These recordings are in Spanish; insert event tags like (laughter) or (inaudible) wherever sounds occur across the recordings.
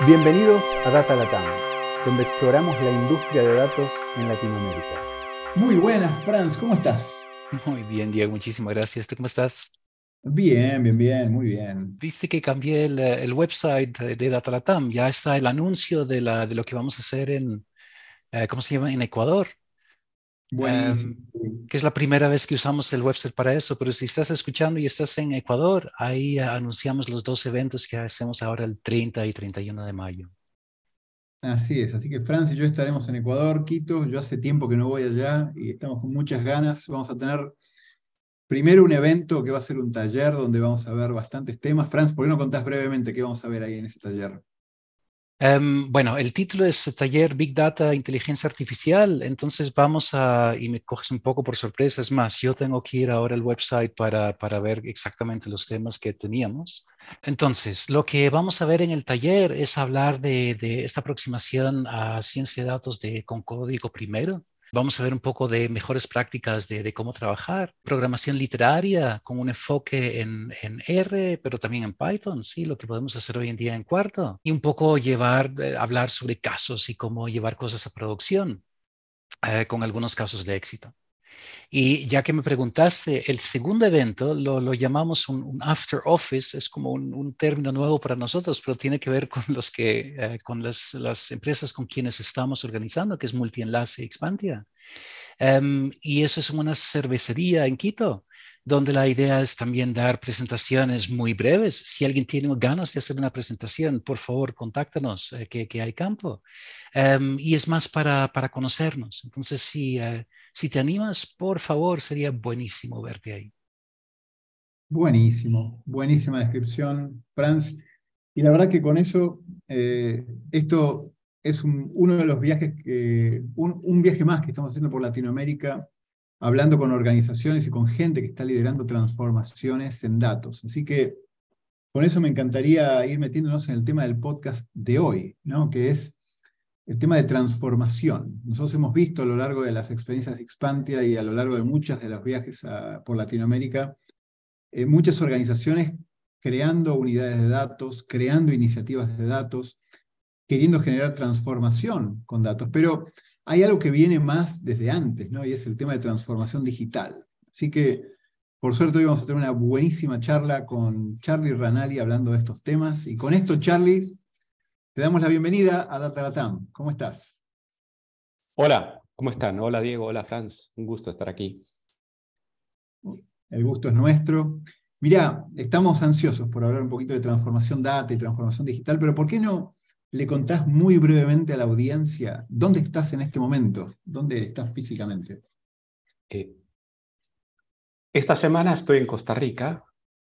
Bienvenidos a Data Latam, donde exploramos la industria de datos en Latinoamérica. Muy buenas, Franz, ¿cómo estás? Muy bien, Diego, muchísimas gracias. ¿Tú cómo estás? Bien, bien, bien, muy bien. Viste que cambié el, el website de Data Latam, ya está el anuncio de, la, de lo que vamos a hacer en, eh, ¿cómo se llama? En Ecuador. Um, que es la primera vez que usamos el website para eso, pero si estás escuchando y estás en Ecuador, ahí anunciamos los dos eventos que hacemos ahora el 30 y 31 de mayo. Así es, así que Franz y yo estaremos en Ecuador, Quito, yo hace tiempo que no voy allá y estamos con muchas ganas. Vamos a tener primero un evento que va a ser un taller donde vamos a ver bastantes temas. Franz, ¿por qué no contás brevemente qué vamos a ver ahí en ese taller? Um, bueno, el título es Taller Big Data Inteligencia Artificial, entonces vamos a, y me coges un poco por sorpresa, es más, yo tengo que ir ahora al website para, para ver exactamente los temas que teníamos. Entonces, lo que vamos a ver en el taller es hablar de, de esta aproximación a ciencia de datos de, con código primero, Vamos a ver un poco de mejores prácticas de, de, cómo trabajar, programación literaria con un enfoque en, en, R, pero también en Python, sí, lo que podemos hacer hoy en día en cuarto, y un poco llevar, eh, hablar sobre casos y cómo llevar cosas a producción, eh, con algunos casos de éxito. Y ya que me preguntaste, el segundo evento lo, lo llamamos un, un, after office, es como un, un, término nuevo para nosotros, pero tiene que ver con, los que, eh, con las, las, empresas con quienes estamos organizando, que es Multienlace y Expantia. Um, y eso es una cervecería en Quito donde la idea es también dar presentaciones muy breves. Si alguien tiene ganas de hacer una presentación, por favor, contáctanos, eh, que, que, hay campo. Um, y es más para, para conocernos. Entonces, si, uh, si te animas, por favor, sería buenísimo verte ahí. Buenísimo, buenísima descripción, Franz. Y la verdad que con eso, eh, esto es un, uno de los viajes, que, un, un viaje más que estamos haciendo por Latinoamérica hablando con organizaciones y con gente que está liderando transformaciones en datos. Así que con eso me encantaría ir metiéndonos en el tema del podcast de hoy, ¿no? que es el tema de transformación. Nosotros hemos visto a lo largo de las experiencias de Expantia y a lo largo de muchos de los viajes por Latinoamérica, eh, muchas organizaciones creando unidades de datos, creando iniciativas de datos, queriendo generar transformación con datos, pero hay algo que viene más desde antes, ¿no? Y es el tema de transformación digital. Así que, por suerte, hoy vamos a tener una buenísima charla con Charlie Ranali hablando de estos temas. Y con esto, Charlie, te damos la bienvenida a Data Latam. ¿Cómo estás? Hola, ¿cómo están? Hola, Diego. Hola, Franz. Un gusto estar aquí. El gusto es nuestro. Mirá, estamos ansiosos por hablar un poquito de transformación data y transformación digital, pero ¿por qué no le contás muy brevemente a la audiencia dónde estás en este momento, dónde estás físicamente. Eh, esta semana estoy en Costa Rica.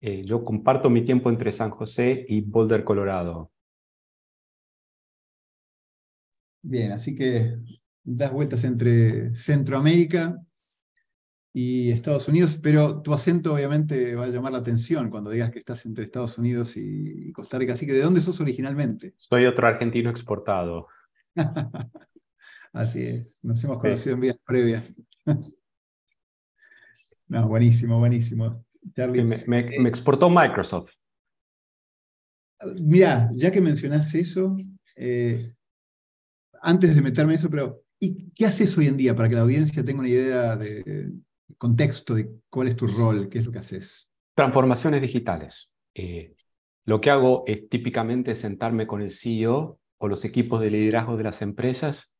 Eh, yo comparto mi tiempo entre San José y Boulder, Colorado. Bien, así que das vueltas entre Centroamérica y Estados Unidos, pero tu acento obviamente va a llamar la atención cuando digas que estás entre Estados Unidos y Costa Rica. Así que, ¿de dónde sos originalmente? Soy otro argentino exportado. (laughs) Así es, nos hemos conocido sí. en vías previas. (laughs) no, buenísimo, buenísimo. Charlie. Me, me, eh, me exportó Microsoft. Mira, ya que mencionás eso, eh, antes de meterme en eso, pero ¿y qué haces hoy en día para que la audiencia tenga una idea de, contexto de cuál es tu rol, qué es lo que haces. Transformaciones digitales. Eh, lo que hago es típicamente sentarme con el CEO o los equipos de liderazgo de las empresas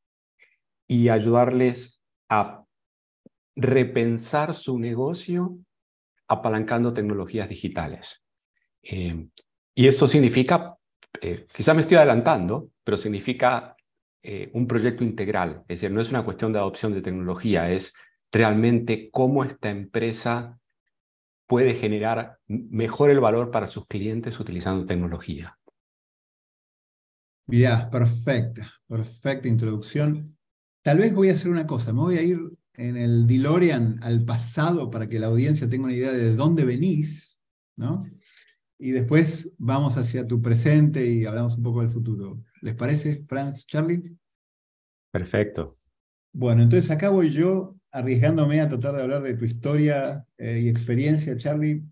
y ayudarles a repensar su negocio apalancando tecnologías digitales. Eh, y eso significa, eh, quizás me estoy adelantando, pero significa eh, un proyecto integral. Es decir, no es una cuestión de adopción de tecnología, es realmente cómo esta empresa puede generar mejor el valor para sus clientes utilizando tecnología. Mirá, perfecta, perfecta introducción. Tal vez voy a hacer una cosa, me voy a ir en el DeLorean al pasado para que la audiencia tenga una idea de dónde venís, ¿no? Y después vamos hacia tu presente y hablamos un poco del futuro. ¿Les parece, Franz, Charlie? Perfecto. Bueno, entonces acá voy yo arriesgándome a tratar de hablar de tu historia eh, y experiencia, Charlie.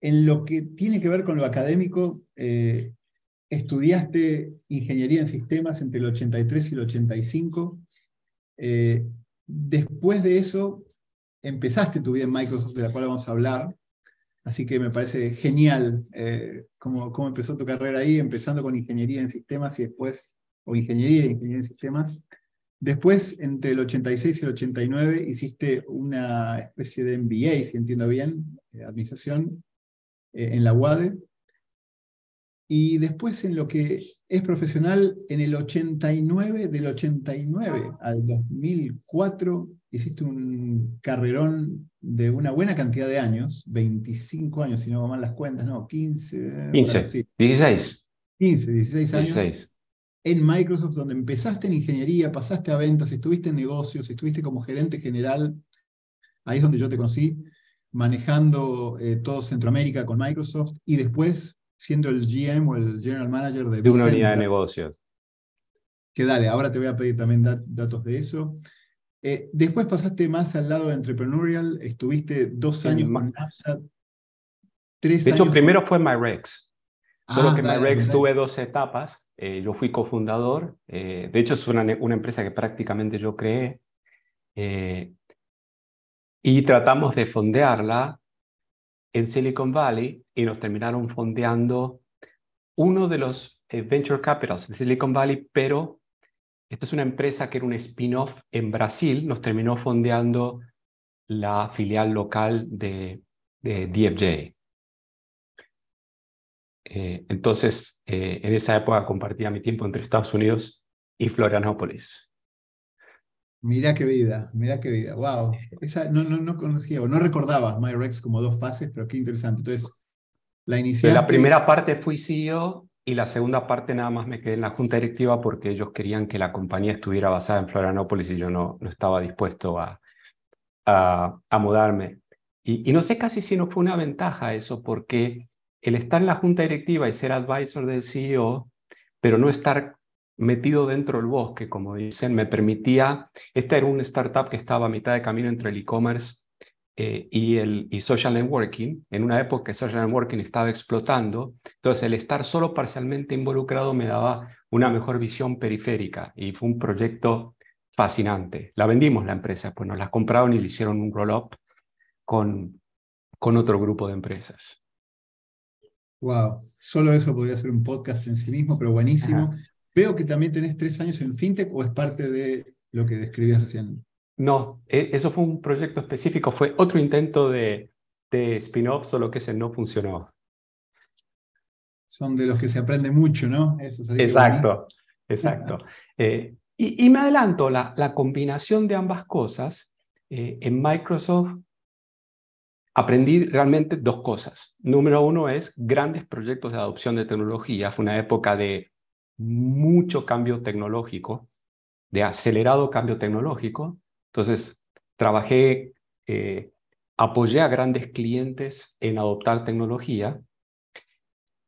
En lo que tiene que ver con lo académico, eh, estudiaste ingeniería en sistemas entre el 83 y el 85. Eh, después de eso, empezaste tu vida en Microsoft, de la cual vamos a hablar. Así que me parece genial eh, cómo, empezó tu carrera ahí, empezando con ingeniería en sistemas y después, o ingeniería y ingeniería en sistemas. Después, entre el 86 y el 89, hiciste una especie de MBA, si entiendo bien, eh, administración, eh, en la UADE. Y después, en lo que es profesional, en el 89, del 89 al 2004, hiciste un carrerón de una buena cantidad de años, 25 años, si no mal las cuentas, no, 15. 15, 16. 15, 16 años. En Microsoft, donde empezaste en ingeniería, pasaste a ventas, estuviste en negocios, estuviste como gerente general. Ahí es donde yo te conocí, manejando eh, todo Centroamérica con Microsoft y después siendo el GM o el General Manager de, de una unidad de negocios. Que dale, ahora te voy a pedir también datos de eso. Eh, después pasaste más al lado de entrepreneurial, estuviste dos años con NASA, tres De hecho, primero fue MyRex. Solo ah, que MyRex tuve dos etapas. Eh, yo fui cofundador. Eh, de hecho, es una, una, empresa que prácticamente yo creé. y tratamos de fondearla en Silicon Valley y nos terminaron fondeando uno de los venture capitals de Silicon Valley, pero esta es una empresa que era un spin-off en Brasil, nos terminó fondeando la filial local de, de DFJ. Eh, entonces, eh, en esa época compartía mi tiempo entre Estados Unidos y Florianópolis. Mira qué vida, mira qué vida. Wow. Esa no, no, no conocía o no recordaba MyRex como dos fases, pero qué interesante. Entonces, la iniciaste... La primera parte fui CEO y la segunda parte nada más me quedé en la junta directiva porque ellos querían que la compañía estuviera basada en Florianópolis y yo no, no estaba dispuesto a, a, mudarme. Y, no sé casi si no fue una ventaja eso, porque el estar en la junta directiva y ser advisor del CEO, pero no estar metido dentro del bosque, como dicen, me permitía, esta era una startup que estaba a mitad de camino entre el e-commerce eh, y, el, y social networking, en una época que social networking estaba explotando, entonces el estar solo parcialmente involucrado me daba una mejor visión periférica y fue un proyecto fascinante. La vendimos la empresa, pues nos la compraron y le hicieron un roll-up con, con otro grupo de empresas. Wow, solo eso podría ser un podcast en sí mismo, pero buenísimo. Veo que también tenés tres años en FinTech o es parte de lo que describías recién. No, e, eso fue un proyecto específico, fue otro intento de, de spin-off, solo que ese no funcionó. Son de los que se aprende mucho, ¿no? exacto, exacto. Eh, y, me adelanto, la, la, combinación de ambas cosas, eh, en Microsoft aprendí realmente dos cosas. Número uno es grandes proyectos de adopción de tecnología. Fue una época de mucho cambio tecnológico, de acelerado cambio tecnológico. Entonces, trabajé, eh, apoyé a grandes clientes en adoptar tecnología.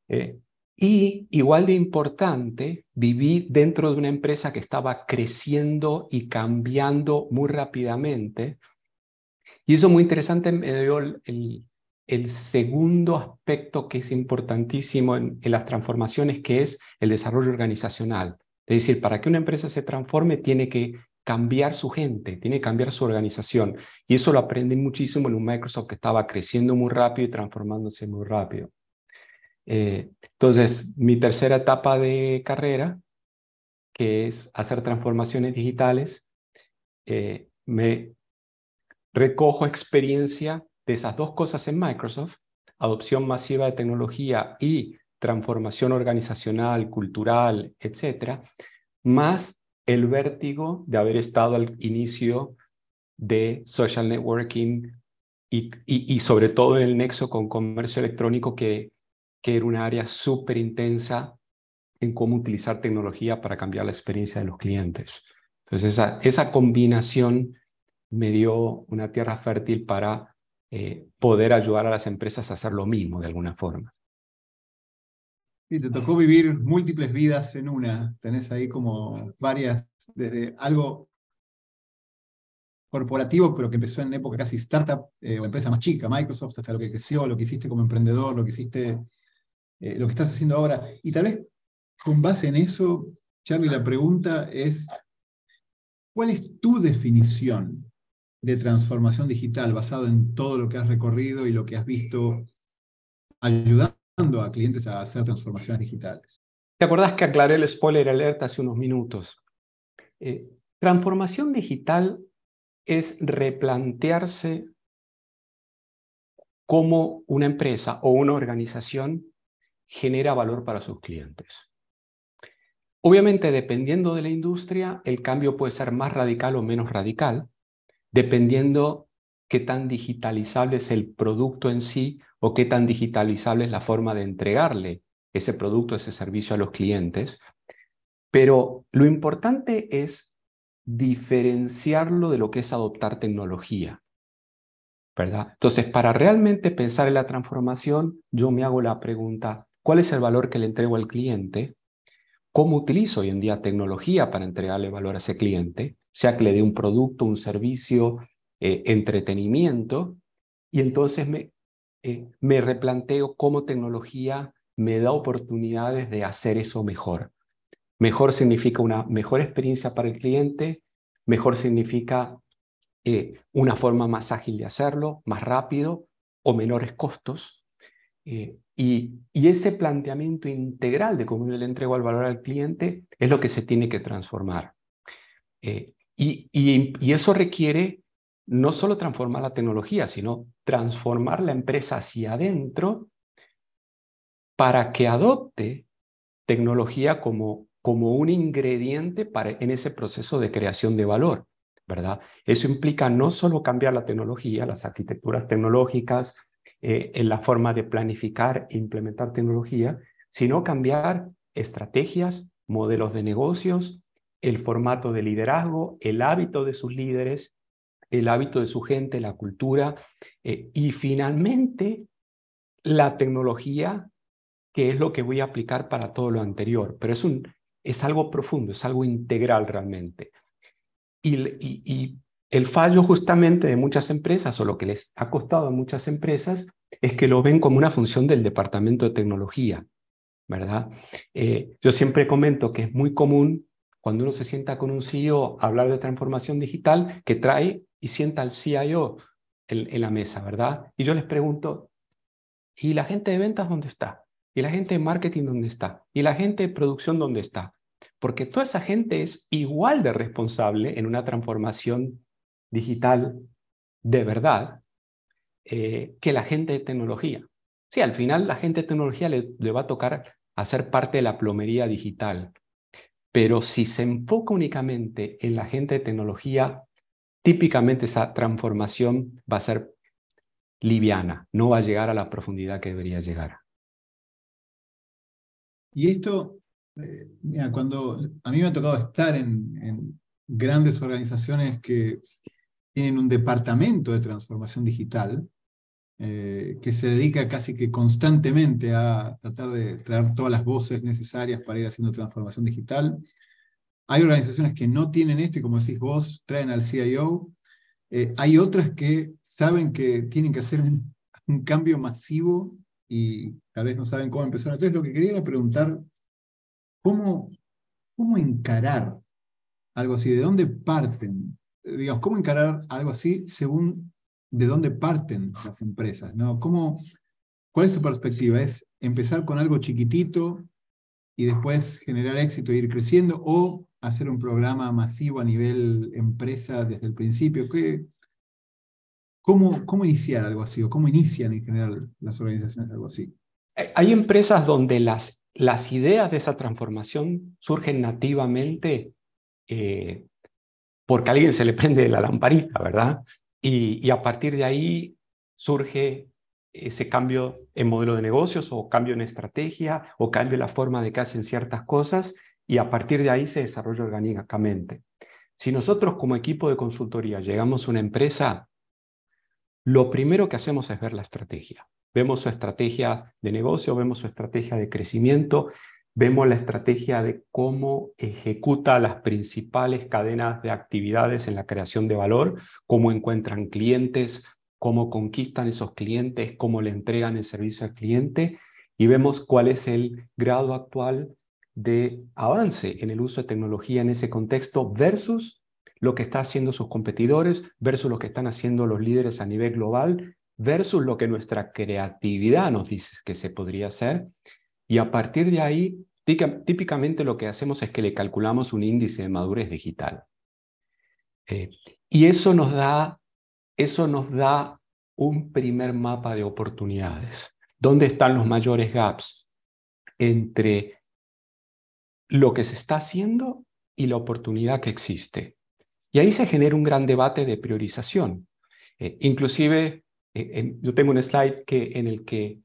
Eh, y igual de importante, viví dentro de una empresa que estaba creciendo y cambiando muy rápidamente. Y eso muy interesante me dio el, el, segundo aspecto que es importantísimo en, en, las transformaciones, que es el desarrollo organizacional. Es decir, para que una empresa se transforme, tiene que cambiar su gente, tiene que cambiar su organización. Y eso lo aprendí muchísimo en un Microsoft que estaba creciendo muy rápido y transformándose muy rápido. Eh, entonces, mi tercera etapa de carrera, que es hacer transformaciones digitales, eh, me recojo experiencia de esas dos cosas en Microsoft, adopción masiva de tecnología y transformación organizacional, cultural, etcétera, más el vértigo de haber estado al inicio de social networking y, sobre todo en el nexo con comercio electrónico, que, que era un área súper intensa en cómo utilizar tecnología para cambiar la experiencia de los clientes. Entonces, esa, esa combinación me dio una tierra fértil para eh, poder ayudar a las empresas a hacer lo mismo de alguna forma. Y te tocó vivir múltiples vidas en una. Tenés ahí como varias, desde algo corporativo, pero que empezó en época casi startup eh, o empresa más chica, Microsoft, hasta lo que creció, lo que hiciste como emprendedor, lo que hiciste, eh, lo que estás haciendo ahora. Y tal vez con base en eso, Charlie, la pregunta es, ¿cuál es tu definición de transformación digital basado en todo lo que has recorrido y lo que has visto ayudando a clientes a hacer transformaciones digitales? ¿Te acordás que aclaré el spoiler alert hace unos minutos? Eh, transformación digital es replantearse cómo una empresa o una organización genera valor para sus clientes. Obviamente, dependiendo de la industria, el cambio puede ser más radical o menos radical, dependiendo qué tan digitalizable es el producto en sí o qué tan digitalizable es la forma de entregarle ese producto, ese servicio a los clientes. Pero lo importante es diferenciarlo de lo que es adoptar tecnología. Entonces, para realmente pensar en la transformación, yo me hago la pregunta, ¿cuál es el valor que le entrego al cliente? ¿Cómo utilizo hoy en día tecnología para entregarle valor a ese cliente? Sea que le dé un producto, un servicio, eh, entretenimiento, y entonces me, eh, me replanteo cómo tecnología me da oportunidades de hacer eso mejor. Mejor significa una mejor experiencia para el cliente, mejor significa eh, una forma más ágil de hacerlo, más rápido o menores costos. Eh, y, ese planteamiento integral de cómo yo le entrego el valor al cliente es lo que se tiene que transformar. Y, y, eso requiere no solo transformar la tecnología, sino transformar la empresa hacia adentro para que adopte tecnología como, como un ingrediente para, en ese proceso de creación de valor. ¿verdad? Eso implica no solo cambiar la tecnología, las arquitecturas tecnológicas, eh, en la forma de planificar e implementar tecnología, sino cambiar estrategias, modelos de negocios, el formato de liderazgo, el hábito de sus líderes, el hábito de su gente, la cultura eh, y finalmente la tecnología, que es lo que voy a aplicar para todo lo anterior. Pero es, un, es algo profundo, es algo integral realmente. Y, el fallo justamente de muchas empresas, o lo que les ha costado a muchas empresas, es que lo ven como una función del departamento de tecnología, ¿verdad? Eh, yo siempre comento que es muy común cuando uno se sienta con un CEO hablar de transformación digital, que trae y sienta al CIO en, la mesa, ¿verdad? Y yo les pregunto, ¿y la gente de ventas dónde está? ¿Y la gente de marketing dónde está? ¿Y la gente de producción dónde está? porque toda esa gente es igual de responsable en una transformación digital de verdad eh, que la gente de tecnología. Sí, al final la gente de tecnología le, le va a tocar hacer parte de la plomería digital, pero si se enfoca únicamente en la gente de tecnología, típicamente esa transformación va a ser liviana, no va a llegar a la profundidad que debería llegar. Y esto eh, mira, cuando a mí me ha tocado estar en, grandes organizaciones que tienen un departamento de transformación digital, eh, que se dedica casi que constantemente a tratar de traer todas las voces necesarias para ir haciendo transformación digital. Hay organizaciones que no tienen esto como decís vos, traen al CIO. Eh, hay otras que saben que tienen que hacer un, cambio masivo y tal vez no saben cómo empezar. Entonces lo que quería era preguntar ¿Cómo, cómo encarar algo así? ¿De dónde parten? Digamos, ¿cómo encarar algo así según de dónde parten las empresas? ¿no? ¿Cómo, ¿Cuál es tu perspectiva? ¿Es empezar con algo chiquitito y después generar éxito e ir creciendo o hacer un programa masivo a nivel empresa desde el principio? ¿Qué, cómo, ¿Cómo iniciar algo así o cómo inician en general las organizaciones algo así? Hay empresas donde las las ideas de esa transformación surgen nativamente eh, porque alguien se le prende la lamparita, ¿verdad? Y, a partir de ahí surge ese cambio en modelo de negocios o cambio en estrategia o cambio en la forma de que hacen ciertas cosas y a partir de ahí se desarrolla orgánicamente. Si nosotros como equipo de consultoría llegamos a una empresa, lo primero que hacemos es ver la estrategia. Vemos su estrategia de negocio, vemos su estrategia de crecimiento, vemos la estrategia de cómo ejecuta las principales cadenas de actividades en la creación de valor, cómo encuentran clientes, cómo conquistan esos clientes, cómo le entregan el servicio al cliente y vemos cuál es el grado actual de avance en el uso de tecnología en ese contexto versus lo que están haciendo sus competidores, versus lo que están haciendo los líderes a nivel global, versus lo que nuestra creatividad nos dice que se podría hacer. Y a partir de ahí, típicamente lo que hacemos es que le calculamos un índice de madurez digital. Eh, y eso nos, da, eso nos da un primer mapa de oportunidades. ¿Dónde están los mayores gaps entre lo que se está haciendo y la oportunidad que existe? Y ahí se genera un gran debate de priorización. Eh, inclusive, eh, yo tengo un slide que, en el que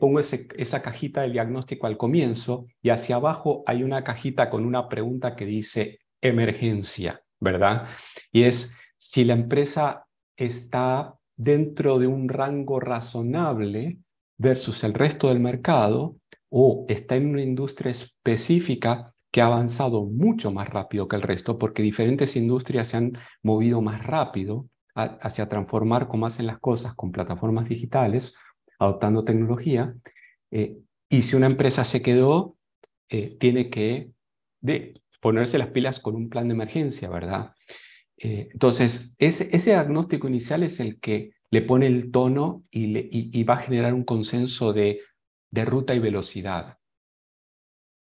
pongo esa cajita de diagnóstico al comienzo y hacia abajo hay una cajita con una pregunta que dice emergencia, ¿verdad? Y es si la empresa está dentro de un rango razonable versus el resto del mercado o está en una industria específica que ha avanzado mucho más rápido que el resto porque diferentes industrias se han movido más rápido hacia transformar cómo hacen las cosas con plataformas digitales, adoptando tecnología. Eh, y si una empresa se quedó, eh, tiene que ponerse las pilas con un plan de emergencia, ¿verdad? Eh, entonces, ese, ese diagnóstico inicial es el que le pone el tono y, va a generar un consenso de, ruta y velocidad,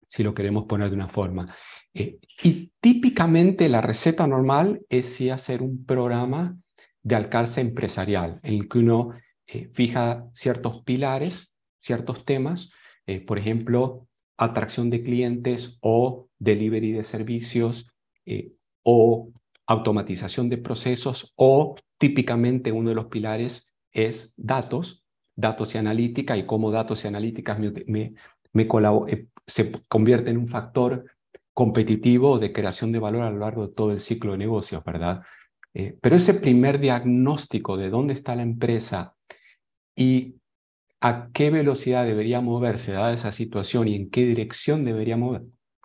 si lo queremos poner de una forma. Eh, y típicamente la receta normal es sí hacer un programa de alcance empresarial, en el que uno eh, fija ciertos pilares, ciertos temas, eh, por ejemplo, atracción de clientes o delivery de servicios o automatización de procesos o típicamente uno de los pilares es datos, datos y analítica y cómo datos y analíticas eh, se convierte en un factor competitivo de creación de valor a lo largo de todo el ciclo de negocios, ¿verdad? Eh, pero ese primer diagnóstico de dónde está la empresa y a qué velocidad debería moverse dada esa situación y en qué dirección debería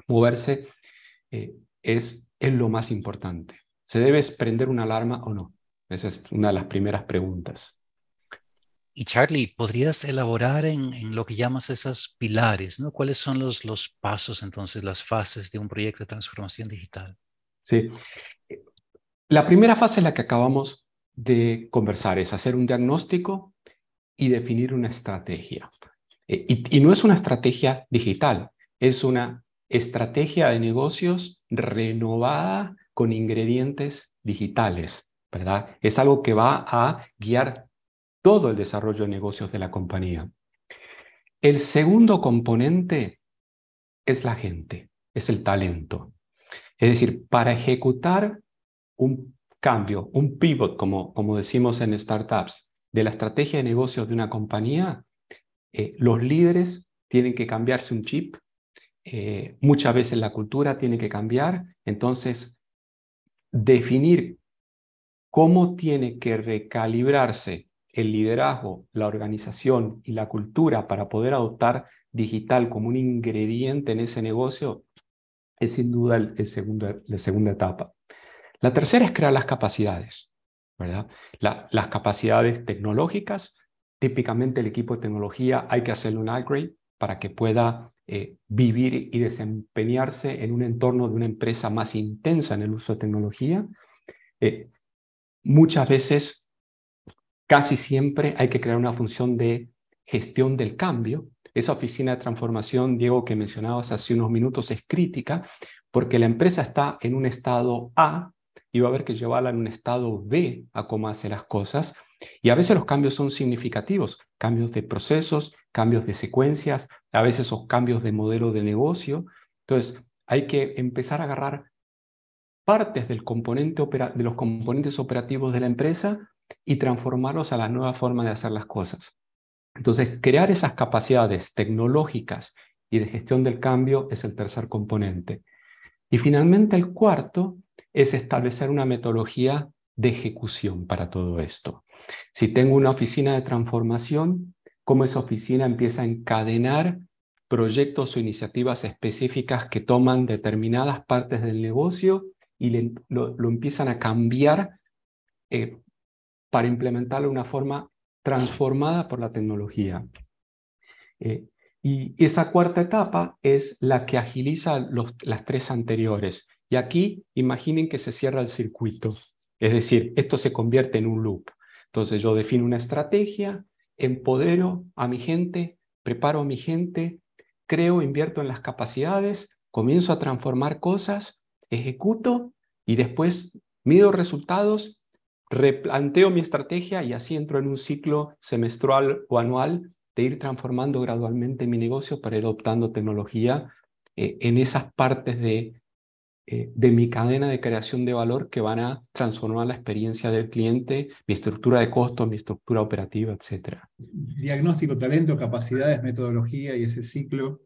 moverse eh, es, es lo más importante. ¿Se debe prender una alarma o no? Esa es una de las primeras preguntas. Y Charlie, ¿podrías elaborar en, lo que llamas esos pilares? ¿no? ¿Cuáles son los, pasos, entonces, las fases de un proyecto de transformación digital? Sí. La primera fase es la que acabamos de conversar, es hacer un diagnóstico y definir una estrategia. Eh, y, y no es una estrategia digital, es una estrategia de negocios renovada con ingredientes digitales, ¿verdad? Es algo que va a guiar todo el desarrollo de negocios de la compañía. El segundo componente es la gente, es el talento. Es decir, para ejecutar un cambio, un pivot, como, como decimos en startups, de la estrategia de negocios de una compañía, eh, los líderes tienen que cambiarse un chip, eh, muchas veces la cultura tiene que cambiar, entonces definir cómo tiene que recalibrarse el liderazgo, la organización y la cultura para poder adoptar digital como un ingrediente en ese negocio es sin duda el, segundo, la segunda etapa. La tercera es crear las capacidades, ¿verdad? las capacidades tecnológicas. Típicamente el equipo de tecnología hay que hacerle un upgrade para que pueda eh, vivir y desempeñarse en un entorno de una empresa más intensa en el uso de tecnología. Eh, muchas veces, casi siempre, hay que crear una función de gestión del cambio. Esa oficina de transformación, Diego, que mencionabas hace unos minutos, es crítica porque la empresa está en un estado A y va a haber que llevarla en un estado B a cómo hace las cosas. Y a veces los cambios son significativos, cambios de procesos, cambios de secuencias, a veces esos cambios de modelo de negocio. Entonces, hay que empezar a agarrar partes del componente de los componentes operativos de la empresa y transformarlos a la nueva forma de hacer las cosas. Entonces, crear esas capacidades tecnológicas y de gestión del cambio es el tercer componente. Y finalmente, el cuarto es establecer una metodología de ejecución para todo esto. Si tengo una oficina de transformación, cómo esa oficina empieza a encadenar proyectos o iniciativas específicas que toman determinadas partes del negocio y lo, empiezan a cambiar eh, para implementarlo de una forma transformada por la tecnología. Eh, Y esa cuarta etapa es la que agiliza las tres anteriores. Y aquí imaginen que se cierra el circuito. Es decir, esto se convierte en un loop. Entonces yo defino una estrategia, empodero a mi gente, preparo a mi gente, creo, invierto en las capacidades, comienzo a transformar cosas, ejecuto y después mido resultados, replanteo mi estrategia y así entro en un ciclo semestral o anual de ir transformando gradualmente mi negocio para ir adoptando tecnología eh, en esas partes de eh, de mi cadena de creación de valor que van a transformar la experiencia del cliente, mi estructura de costos, mi estructura operativa, etc. Diagnóstico, talento, capacidades, metodología y ese ciclo.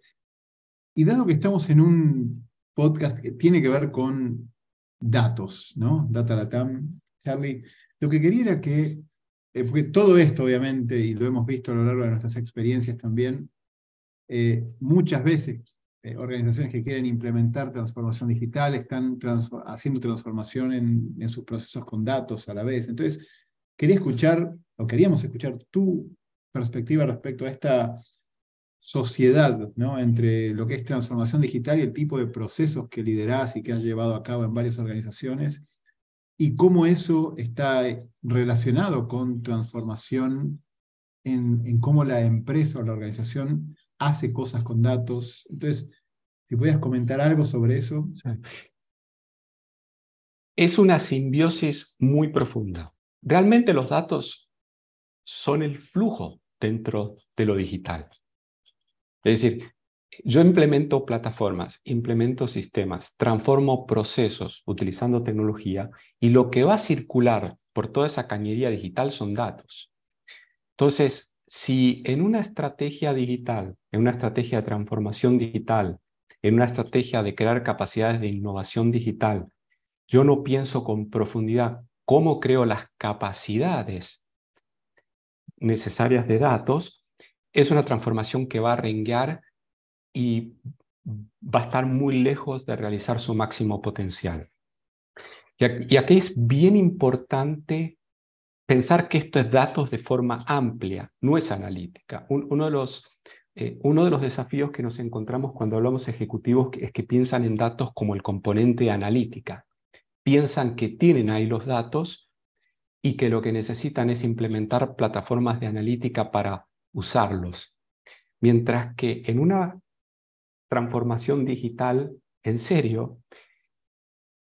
Y dado que estamos en un podcast que tiene que ver con datos, ¿no? Data Latam, Charlie, lo que quería era que, eh, porque todo esto obviamente, y lo hemos visto a lo largo de nuestras experiencias también, eh, muchas veces eh, organizaciones que quieren implementar transformación digital están haciendo transformación en, sus procesos con datos a la vez. Entonces, quería escuchar, o queríamos escuchar tu perspectiva respecto a esta sociedad ¿no? entre lo que es transformación digital y el tipo de procesos que liderás y que has llevado a cabo en varias organizaciones, y cómo eso está relacionado con transformación en, cómo la empresa o la organización hace cosas con datos. Entonces, si pudieras comentar algo sobre eso. Es una simbiosis muy profunda. Realmente los datos son el flujo dentro de lo digital. Es decir, yo implemento plataformas, implemento sistemas, transformo procesos utilizando tecnología y lo que va a circular por toda esa cañería digital son datos. Entonces, si en una estrategia digital, en una estrategia de transformación digital, en una estrategia de crear capacidades de innovación digital, yo no pienso con profundidad cómo creo las capacidades necesarias de datos, es una transformación que va a renguear y va a estar muy lejos de realizar su máximo potencial. Y aquí es bien importante pensar que esto es datos de forma amplia, no es analítica. uno, de los, eh, uno de los desafíos que nos encontramos cuando hablamos ejecutivos es que piensan en datos como el componente analítica. Piensan que tienen ahí los datos y que lo que necesitan es implementar plataformas de analítica para usarlos. Mientras que en una transformación digital en serio,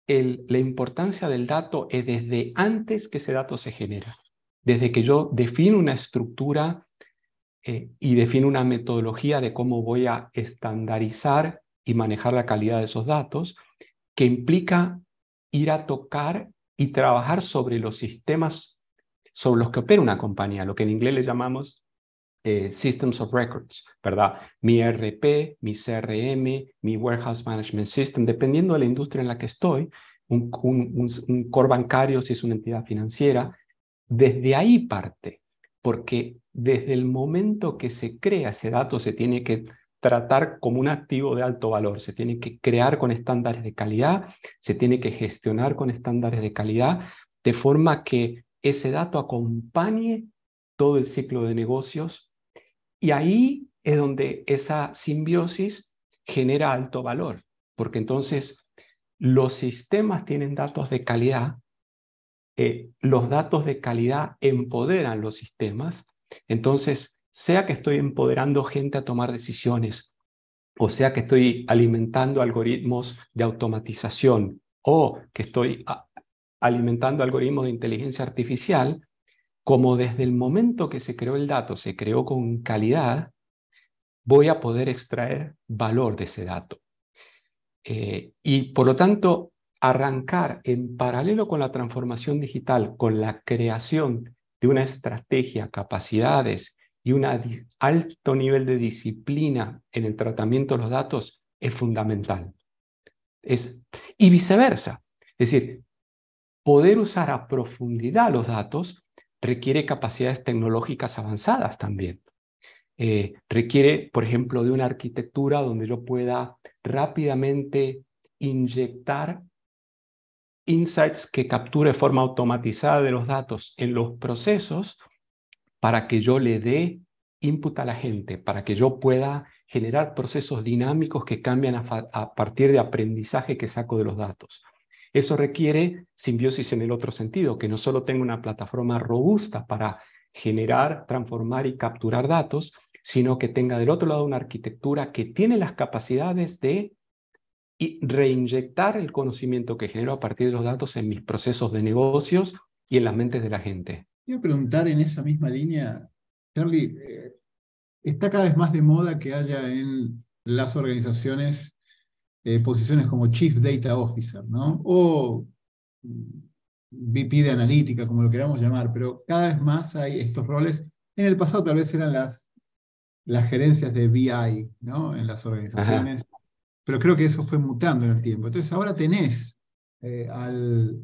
la importancia del dato es desde antes que ese dato se genera, desde que yo defino una estructura eh, y defino una metodología de cómo voy a estandarizar y manejar la calidad de esos datos, que implica ir a tocar y trabajar sobre los sistemas sobre los que opera una compañía, lo que en inglés le llamamos eh, Systems of Records, ¿verdad? Mi RP, mi CRM, mi Warehouse Management System, dependiendo de la industria en la que estoy, un, un, core bancario si es una entidad financiera, desde ahí parte, porque desde el momento que se crea ese dato se tiene que tratar como un activo de alto valor, se tiene que crear con estándares de calidad, se tiene que gestionar con estándares de calidad, de forma que ese dato acompañe todo el ciclo de negocios y ahí es donde esa simbiosis genera alto valor, porque entonces los sistemas tienen datos de calidad, eh, los datos de calidad empoderan los sistemas, entonces sea que estoy empoderando gente a tomar decisiones, o sea que estoy alimentando algoritmos de automatización, o que estoy alimentando algoritmos de inteligencia artificial, como desde el momento que se creó el dato se creó con calidad, voy a poder extraer valor de ese dato. Eh, y por lo tanto, arrancar en paralelo con la transformación digital, con la creación de una estrategia, capacidades y un alto nivel de disciplina en el tratamiento de los datos es fundamental. Es, y viceversa. Es decir, poder usar a profundidad los datos requiere capacidades tecnológicas avanzadas también. Eh, requiere, por ejemplo, de una arquitectura donde yo pueda rápidamente inyectar insights que capture de forma automatizada de los datos en los procesos para que yo le dé input a la gente para que yo pueda generar procesos dinámicos que cambian a, partir de aprendizaje que saco de los datos. Eso requiere simbiosis en el otro sentido, que no solo tenga una plataforma robusta para generar, transformar y capturar datos, sino que tenga del otro lado una arquitectura que tiene las capacidades de reinyectar el conocimiento que genero a partir de los datos en mis procesos de negocios y en las mentes de la gente. Quiero preguntar en esa misma línea, Charlie, eh, está cada vez más de moda que haya en las organizaciones eh, posiciones como Chief Data Officer, ¿no? O mm, VP de analítica, como lo queramos llamar, pero cada vez más hay estos roles. En el pasado tal vez eran las, las gerencias de BI, ¿no? En las organizaciones, pero creo que eso fue mutando en el tiempo. Entonces ahora tenés eh, al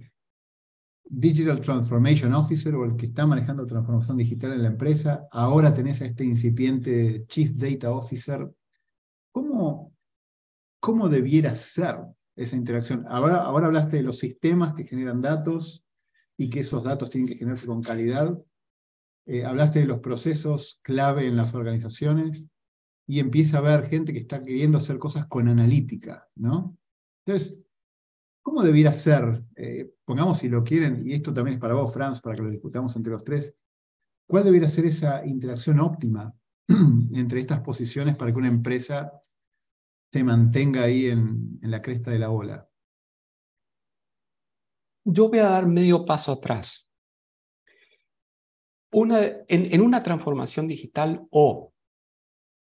Digital Transformation Officer o el que está manejando transformación digital en la empresa, ahora tenés a este incipiente Chief Data Officer. ¿Cómo, debiera ser esa interacción? Ahora, ahora hablaste de los sistemas que generan datos y que esos datos tienen que generarse con calidad. Eh, hablaste de los procesos clave en las organizaciones y empieza a haber gente que está queriendo hacer cosas con analítica, ¿no? Entonces, ¿Cómo debiera ser? Eh, pongamos si lo quieren, y esto también es para vos, Franz, para que lo discutamos entre los tres, ¿cuál debiera ser esa interacción óptima (clears throat) entre estas posiciones para que una empresa se mantenga ahí en, la cresta de la ola? Yo voy a dar medio paso atrás. Una, en una transformación digital o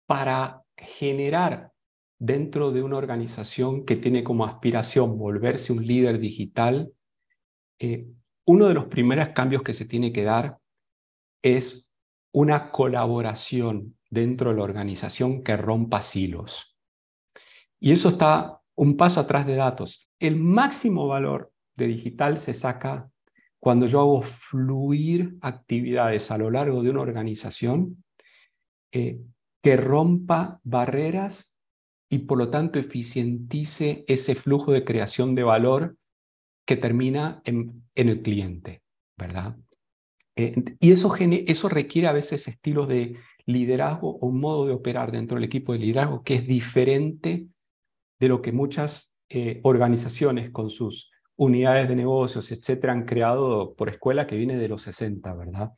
para generar dentro de una organización que tiene como aspiración volverse un líder digital, eh, uno de los primeros cambios que se tiene que dar es una colaboración dentro de la organización que rompa silos. Y eso está un paso atrás de datos. El máximo valor de digital se saca cuando yo hago fluir actividades a lo largo de una organización eh, que rompa barreras y por lo tanto eficientice ese flujo de creación de valor que termina en, el cliente, ¿verdad? Eh, y eso, eso requiere a veces estilos de liderazgo o un modo de operar dentro del equipo de liderazgo que es diferente de lo que muchas eh, organizaciones con sus unidades de negocios, etcétera, han creado por escuela que viene de los 60, ¿verdad?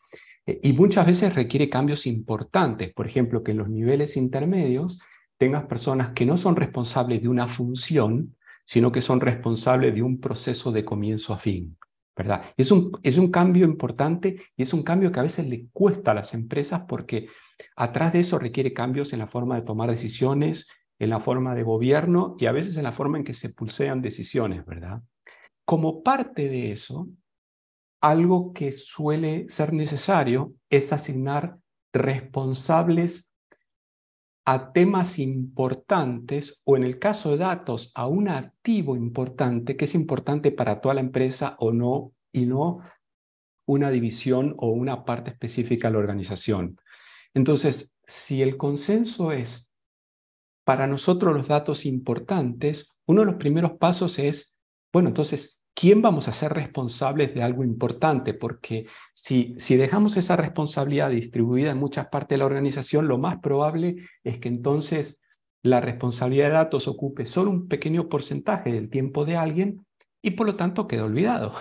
Eh, y muchas veces requiere cambios importantes, por ejemplo, que en los niveles intermedios tengas personas que no son responsables de una función, sino que son responsables de un proceso de comienzo a fin. ¿verdad? Es un, es un cambio importante y es un cambio que a veces le cuesta a las empresas porque atrás de eso requiere cambios en la forma de tomar decisiones, en la forma de gobierno y a veces en la forma en que se pulsean decisiones, ¿verdad? Como parte de eso, algo que suele ser necesario es asignar responsables a temas importantes o en el caso de datos a un activo importante que es importante para toda la empresa o no y no una división o una parte específica de la organización. Entonces, si el consenso es para nosotros los datos importantes, uno de los primeros pasos es, bueno, entonces, ¿quién vamos a ser responsables de algo importante? Porque si, dejamos esa responsabilidad distribuida en muchas partes de la organización, lo más probable es que entonces la responsabilidad de datos ocupe solo un pequeño porcentaje del tiempo de alguien y por lo tanto queda olvidado.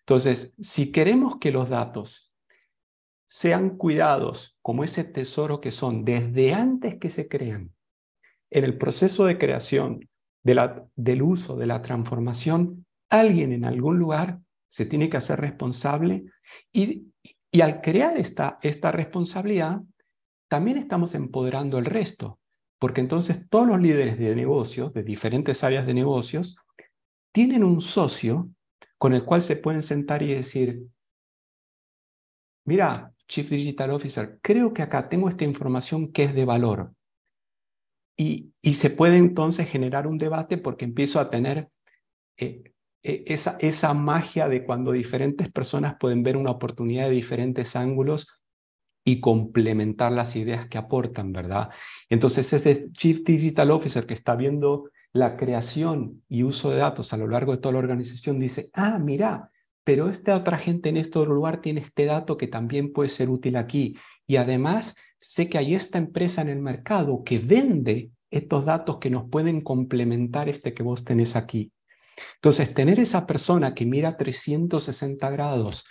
Entonces, si queremos que los datos sean cuidados como ese tesoro que son desde antes que se crean, en el proceso de creación, del uso, de la transformación, alguien en algún lugar se tiene que hacer responsable y, y al crear esta, esta responsabilidad, también estamos empoderando al resto, porque entonces todos los líderes de negocios, de diferentes áreas de negocios, tienen un socio con el cual se pueden sentar y decir, mira, Chief Digital Officer, creo que acá tengo esta información que es de valor. Y, se puede entonces generar un debate porque empiezo a tener eh, e, esa, esa magia de cuando diferentes personas pueden ver una oportunidad de diferentes ángulos y complementar las ideas que aportan, ¿verdad? Entonces ese Chief Digital Officer que está viendo la creación y uso de datos a lo largo de toda la organización dice, ah, mira, pero esta otra gente en este otro lugar tiene este dato que también puede ser útil aquí. Y además, sé que hay esta empresa en el mercado que vende estos datos que nos pueden complementar este que vos tenés aquí. Entonces, tener esa persona que mira 360 grados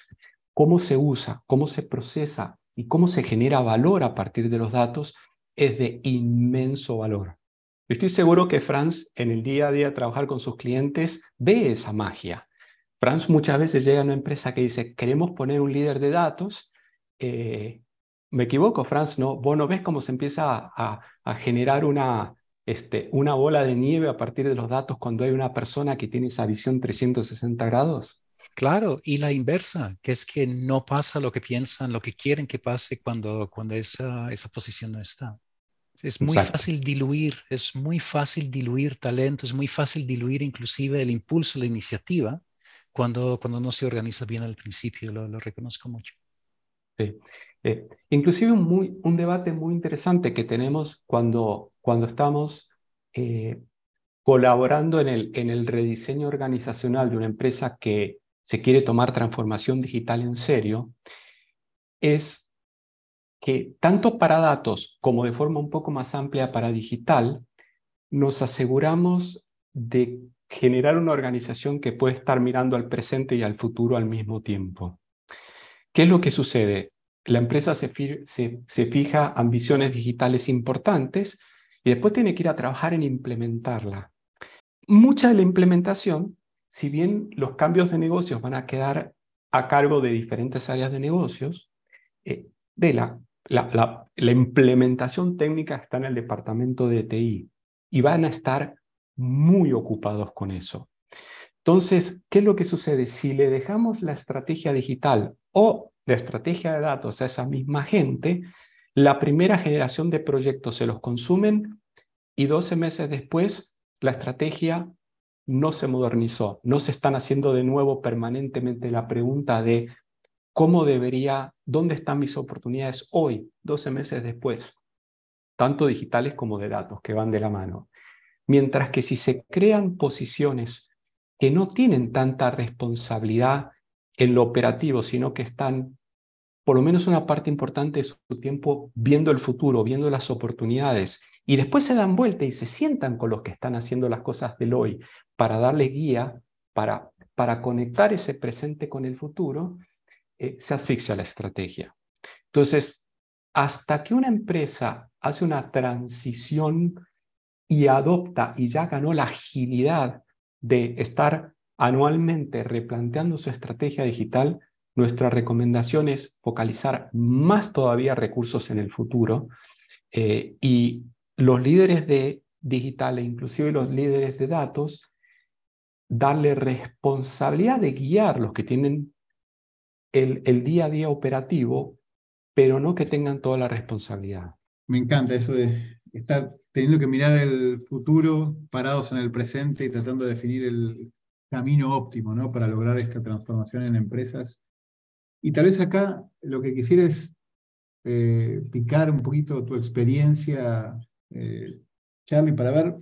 cómo se usa, cómo se procesa y cómo se genera valor a partir de los datos es de inmenso valor. Estoy seguro que Franz en el día a día trabajar con sus clientes ve esa magia. Franz muchas veces llega a una empresa que dice, queremos poner un líder de datos. Eh, me equivoco, Franz, ¿no? Vos no ves cómo se empieza a, a generar una, este, una bola de nieve a partir de los datos cuando hay una persona que tiene esa visión 360 grados. Claro, y la inversa, que es que no pasa lo que piensan, lo que quieren que pase cuando, cuando esa, esa posición no está. Es muy fácil diluir, es muy fácil diluir talento, es muy fácil diluir inclusive el impulso, la iniciativa, cuando, cuando no se organiza bien al principio, lo, lo reconozco mucho. Sí. Eh, inclusive un, debate muy interesante que tenemos cuando, cuando estamos eh, colaborando en el, en el rediseño organizacional de una empresa que se quiere tomar transformación digital en serio, es que tanto para datos como de forma un poco más amplia para digital, nos aseguramos de generar una organización que puede estar mirando al presente y al futuro al mismo tiempo. ¿Qué es lo que sucede? La empresa se, se, fija ambiciones digitales importantes y después tiene que ir a trabajar en implementarla. Mucha de la implementación, si bien los cambios de negocios van a quedar a cargo de diferentes áreas de negocios, eh, de la, la, la implementación técnica está en el departamento de TI y van a estar muy ocupados con eso. Entonces, ¿qué es lo que sucede? Si le dejamos la estrategia digital o la estrategia de datos a esa misma gente, la primera generación de proyectos se los consumen y 12 meses después la estrategia no se modernizó, no se están haciendo de nuevo permanentemente la pregunta de cómo debería, dónde están mis oportunidades hoy, 12 meses después, tanto digitales como de datos, que van de la mano. Mientras que si se crean posiciones que no tienen tanta responsabilidad en lo operativo, sino que están por lo menos una parte importante de su tiempo viendo el futuro, viendo las oportunidades, y después se dan vuelta y se sientan con los que están haciendo las cosas del hoy para darle guía, para, para conectar ese presente con el futuro, eh, se asfixia la estrategia. Entonces, hasta que una empresa hace una transición y adopta y ya ganó la agilidad de estar anualmente replanteando su estrategia digital, nuestra recomendación es focalizar más todavía recursos en el futuro eh, y los líderes de digital e inclusive los líderes de datos, darle responsabilidad de guiar los que tienen el, el día a día operativo, pero no que tengan toda la responsabilidad. Me encanta eso de estar teniendo que mirar el futuro, parados en el presente y tratando de definir el camino óptimo ¿no? para lograr esta transformación en empresas. Y tal vez acá lo que quisiera es eh, picar un poquito tu experiencia, eh, Charlie, para ver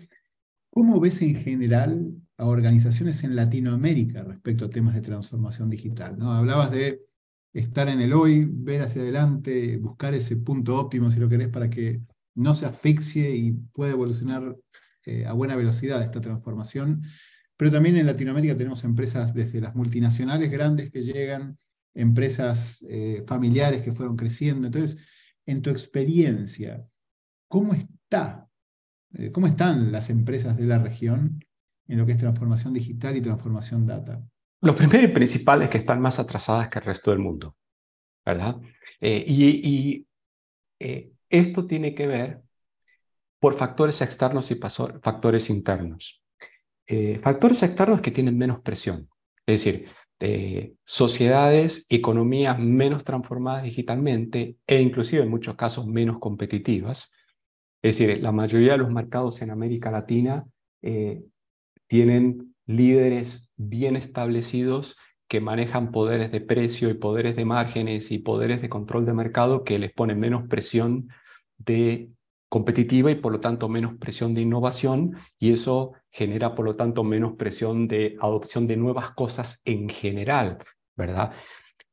cómo ves en general a organizaciones en Latinoamérica respecto a temas de transformación digital. ¿no? Hablabas de estar en el hoy, ver hacia adelante, buscar ese punto óptimo, si lo querés, para que no se asfixie y pueda evolucionar eh, a buena velocidad esta transformación. Pero también en Latinoamérica tenemos empresas desde las multinacionales grandes que llegan, empresas eh, familiares que fueron creciendo. Entonces, en tu experiencia, ¿cómo está? Eh, ¿Cómo están las empresas de la región en lo que es transformación digital y transformación data? Lo primero y principal es que están más atrasadas que el resto del mundo, ¿verdad? y, esto tiene que ver por factores externos y factores internos. Eh, factores externos que tienen menos presión, es decir, sociedades, economías menos transformadas digitalmente e inclusive en muchos casos menos competitivas. Es decir, la mayoría de los mercados en América Latina eh, tienen líderes bien establecidos que manejan poderes de precio y poderes de márgenes y poderes de control de mercado que les ponen menos presión de competitiva y por lo tanto menos presión de innovación y eso genera por lo tanto menos presión de adopción de nuevas cosas en general, ¿verdad?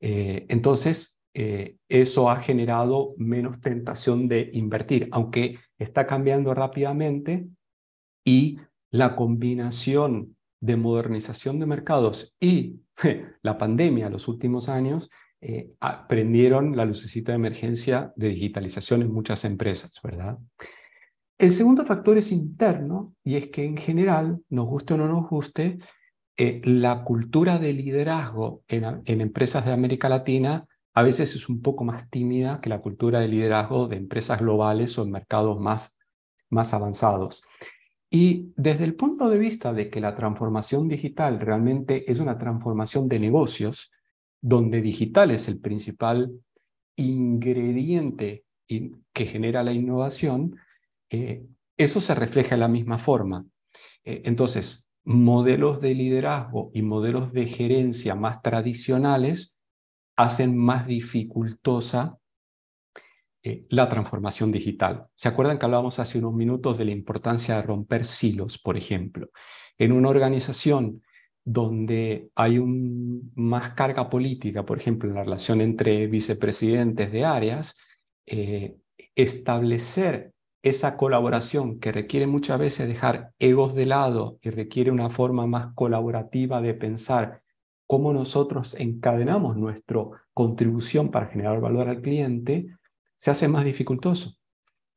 Eh, entonces, eh, eso ha generado menos tentación de invertir, aunque está cambiando rápidamente y la combinación de modernización de mercados y (laughs) la pandemia los últimos años eh, prendieron la lucecita de emergencia de digitalización en muchas empresas, ¿verdad? El segundo factor es interno y es que en general, nos guste o no nos guste, eh, la cultura de liderazgo en, en empresas de América Latina a veces es un poco más tímida que la cultura de liderazgo de empresas globales o en mercados más, más avanzados. Y desde el punto de vista de que la transformación digital realmente es una transformación de negocios, donde digital es el principal ingrediente que genera la innovación, eh, eso se refleja de la misma forma. Eh, entonces, modelos de liderazgo y modelos de gerencia más tradicionales hacen más dificultosa eh, la transformación digital. ¿Se acuerdan que hablábamos hace unos minutos de la importancia de romper silos, por ejemplo? En una organización donde hay un, más carga política, por ejemplo, en la relación entre vicepresidentes de áreas, eh, establecer esa colaboración que requiere muchas veces dejar egos de lado y requiere una forma más colaborativa de pensar cómo nosotros encadenamos nuestra contribución para generar valor al cliente, se hace más dificultoso.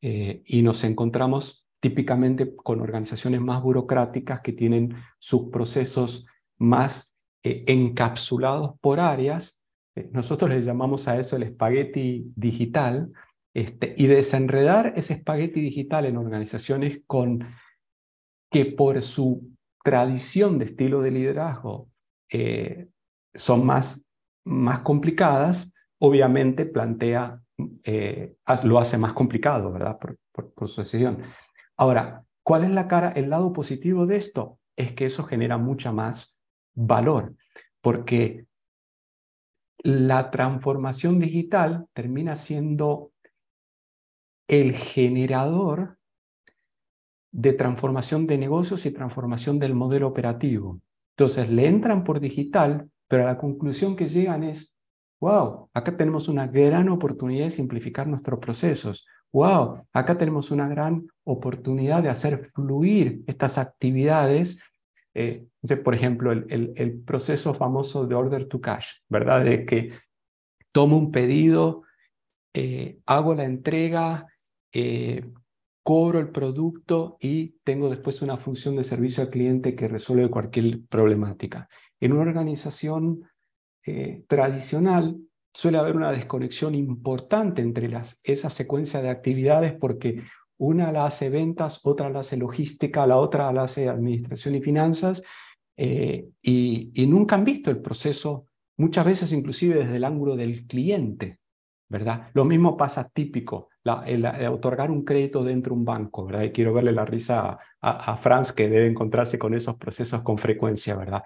Eh, y nos encontramos típicamente con organizaciones más burocráticas que tienen sus procesos más eh, encapsulados por áreas. Eh, nosotros le llamamos a eso el espagueti digital. Este, y desenredar ese espagueti digital en organizaciones con que por su tradición de estilo de liderazgo eh, son más, más complicadas, obviamente plantea, lo hace más complicado, ¿verdad? Por, por, su decisión. Ahora, ¿cuál es la cara, el lado positivo de esto? Es que eso genera mucha más valor, porque la transformación digital termina siendo el generador de transformación de negocios y transformación del modelo operativo. Entonces le entran por digital, pero la conclusión que llegan es, wow, acá tenemos una gran oportunidad de simplificar nuestros procesos. Wow, acá tenemos una gran oportunidad de hacer fluir estas actividades. Eh, por ejemplo, el, el, proceso famoso de order to cash, ¿verdad? De que tomo un pedido, eh, hago la entrega, eh, cobro el producto y tengo después una función de servicio al cliente que resuelve cualquier problemática. En una organización tradicional suele haber una desconexión importante entre las, esa secuencia de actividades porque una la hace ventas, otra la hace logística, la otra la hace administración y finanzas, eh, y, y nunca han visto el proceso, muchas veces inclusive desde el ángulo del cliente, ¿verdad? Lo mismo pasa típico el, otorgar un crédito dentro de un banco, ¿verdad? Y quiero verle la risa a, a, Franz, que debe encontrarse con esos procesos con frecuencia, ¿verdad?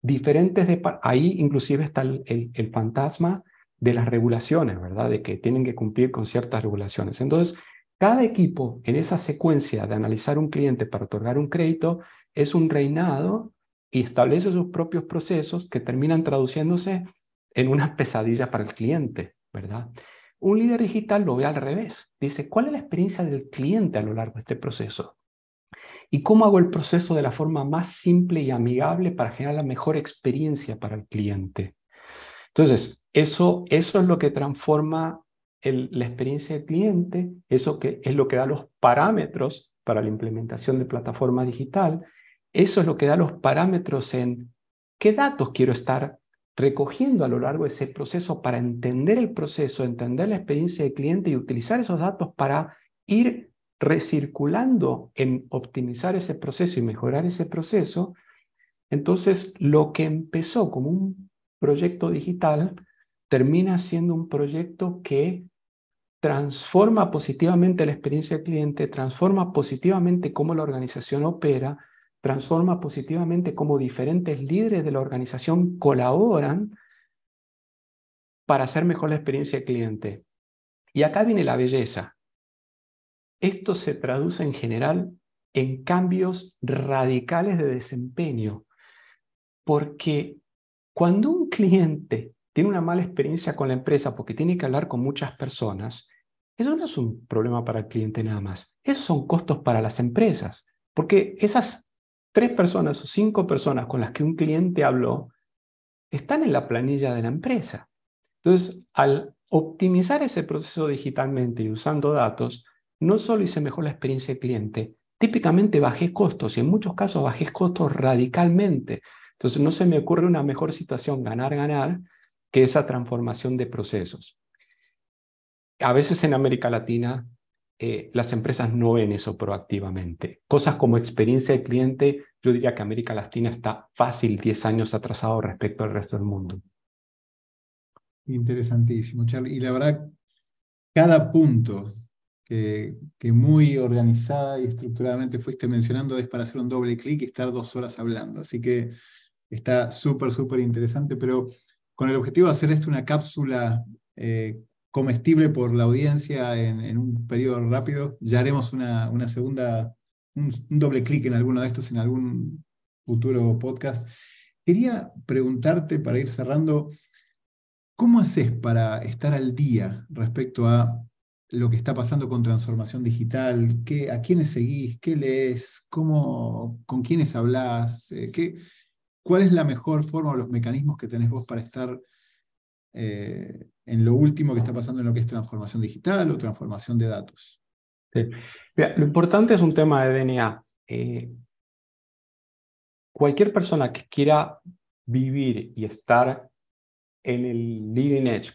Diferentes de... Ahí inclusive está el, el, fantasma de las regulaciones, ¿verdad? De que tienen que cumplir con ciertas regulaciones. Entonces, cada equipo en esa secuencia de analizar un cliente para otorgar un crédito es un reinado y establece sus propios procesos que terminan traduciéndose en una (laughs) pesadilla para el cliente, ¿verdad? Un líder digital lo ve al revés. Dice, ¿cuál es la experiencia del cliente a lo largo de este proceso? ¿Y cómo hago el proceso de la forma más simple y amigable para generar la mejor experiencia para el cliente? Entonces, eso, eso es lo que transforma la experiencia del cliente, eso que es lo que da los parámetros para la implementación de plataforma digital, eso es lo que da los parámetros en qué datos quiero estar recogiendo a lo largo de ese proceso para entender el proceso, entender la experiencia del cliente y utilizar esos datos para ir recirculando en optimizar ese proceso y mejorar ese proceso, entonces lo que empezó como un proyecto digital termina siendo un proyecto que transforma positivamente la experiencia del cliente, transforma positivamente cómo la organización opera, transforma positivamente cómo diferentes líderes de la organización colaboran para hacer mejor la experiencia del cliente. Y acá viene la belleza. Esto se traduce en general en cambios radicales de desempeño, porque cuando un cliente tiene una mala experiencia con la empresa porque tiene que hablar con muchas personas, eso no es un problema para el cliente nada más. Esos son costos para las empresas, porque esas tres personas o cinco personas con las que un cliente habló están en la planilla de la empresa. Entonces, al optimizar ese proceso digitalmente y usando datos, no solo hice mejor la experiencia del cliente, típicamente bajé costos y en muchos casos bajé costos radicalmente. Entonces, no se me ocurre una mejor situación ganar-ganar que esa transformación de procesos. A veces en América Latina eh, las empresas no ven eso proactivamente. Cosas como experiencia de cliente, yo diría que América Latina está fácil 10 años atrasado respecto al resto del mundo. Interesantísimo, Charlie. Y la verdad, cada punto que, que, muy organizada y estructuradamente fuiste mencionando es para hacer un doble clic y estar dos horas hablando. Así que está súper, súper interesante, pero con el objetivo de hacer esto una cápsula eh, comestible por la audiencia en, un periodo rápido. Ya haremos una, segunda, un, doble clic en alguno de estos en algún futuro podcast. Quería preguntarte, para ir cerrando, ¿cómo haces para estar al día respecto a lo que está pasando con transformación digital? ¿Qué, ¿A quiénes seguís? ¿Qué lees? Cómo, ¿Con quiénes hablas? Eh, ¿qué, ¿Cuál es la mejor forma o los mecanismos que tenés vos para estar eh, en lo último que está pasando en lo que es transformación digital o transformación de datos? lo importante es un tema de DNA. Eh, cualquier persona que quiera vivir y estar en el leading edge,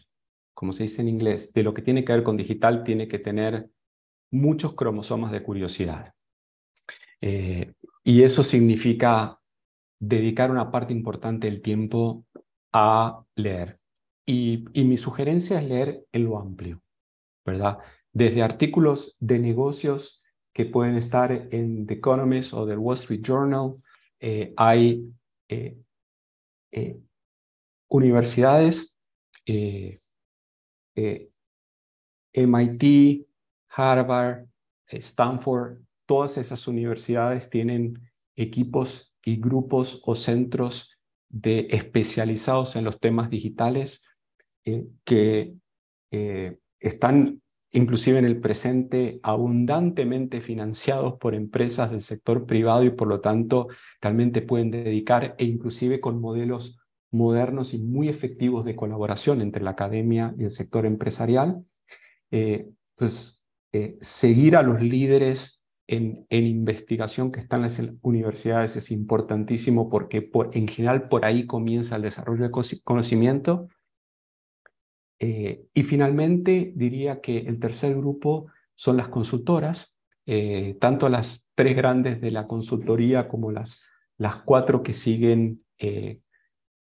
como se dice en inglés, de lo que tiene que ver con digital, tiene que tener muchos cromosomas de curiosidad. Eh, y eso significa dedicar una parte importante del tiempo a leer. Y, mi sugerencia es leer en lo amplio, ¿verdad? Desde artículos de negocios que pueden estar en The Economist o The Wall Street Journal, eh, hay eh, eh, universidades, MIT, Harvard, Stanford, todas esas universidades tienen equipos y grupos o centros de especializados en los temas digitales eh, que eh, están inclusive en el presente abundantemente financiados por empresas del sector privado y por lo tanto realmente pueden dedicar e inclusive con modelos modernos y muy efectivos de colaboración entre la academia y el sector empresarial. Eh, entonces, seguir a los líderes en, investigación que están las universidades es importantísimo porque en general por ahí comienza el desarrollo de conocimiento. Eh, y finalmente diría que el tercer grupo son las consultoras, eh, tanto las tres grandes de la consultoría como las, las cuatro que siguen eh,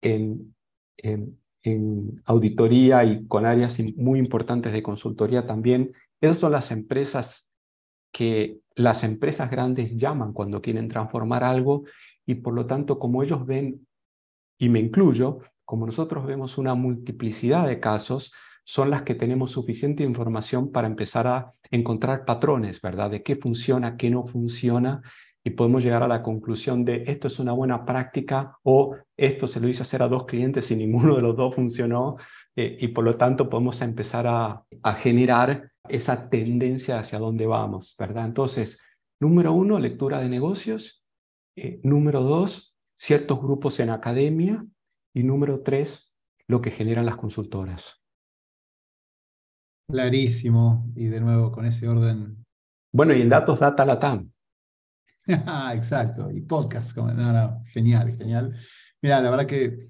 en, en, en auditoría y con áreas muy importantes de consultoría también. Esas son las empresas que las empresas grandes llaman cuando quieren transformar algo y por lo tanto como ellos ven, y me incluyo, como nosotros vemos una multiplicidad de casos, son las que tenemos suficiente información para empezar a encontrar patrones, ¿verdad? De qué funciona, qué no funciona y podemos llegar a la conclusión de esto es una buena práctica o esto se lo hice hacer a dos clientes y ninguno de los dos funcionó eh, y por lo tanto podemos empezar a, a generar esa tendencia hacia dónde vamos, ¿verdad? Entonces, número uno, lectura de negocios. Eh, número dos, ciertos grupos en academia. Y número tres, lo que generan las consultoras. Clarísimo. Y de nuevo, con ese orden. Bueno, y en datos, data latam. (laughs) Exacto. Y podcast. No, no, genial, genial. Mira, la verdad que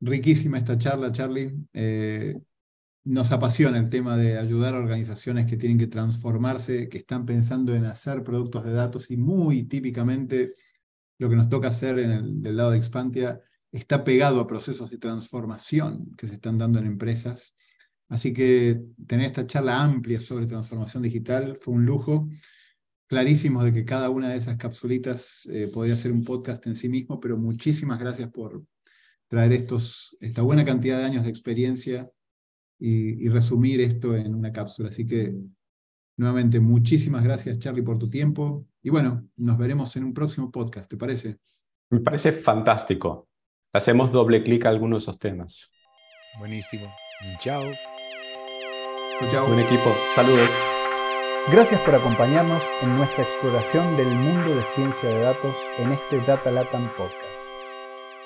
riquísima esta charla, Charlie. Eh, nos apasiona el tema de ayudar a organizaciones que tienen que transformarse, que están pensando en hacer productos de datos y muy típicamente lo que nos toca hacer en el, del lado de Expantia está pegado a procesos de transformación que se están dando en empresas. Así que tener esta charla amplia sobre transformación digital fue un lujo. Clarísimo de que cada una de esas capsulitas eh, podría ser un podcast en sí mismo, pero muchísimas gracias por traer estos, esta buena cantidad de años de experiencia y, resumir esto en una cápsula. Así que, nuevamente, muchísimas gracias, Charlie, por tu tiempo. Y bueno, nos veremos en un próximo podcast, ¿te parece? Me parece fantástico. Hacemos doble clic a algunos de esos temas. Buenísimo. Chao. Chao. Buen equipo. Saludos. Gracias por acompañarnos en nuestra exploración del mundo de ciencia de datos en este Data Latam Podcast.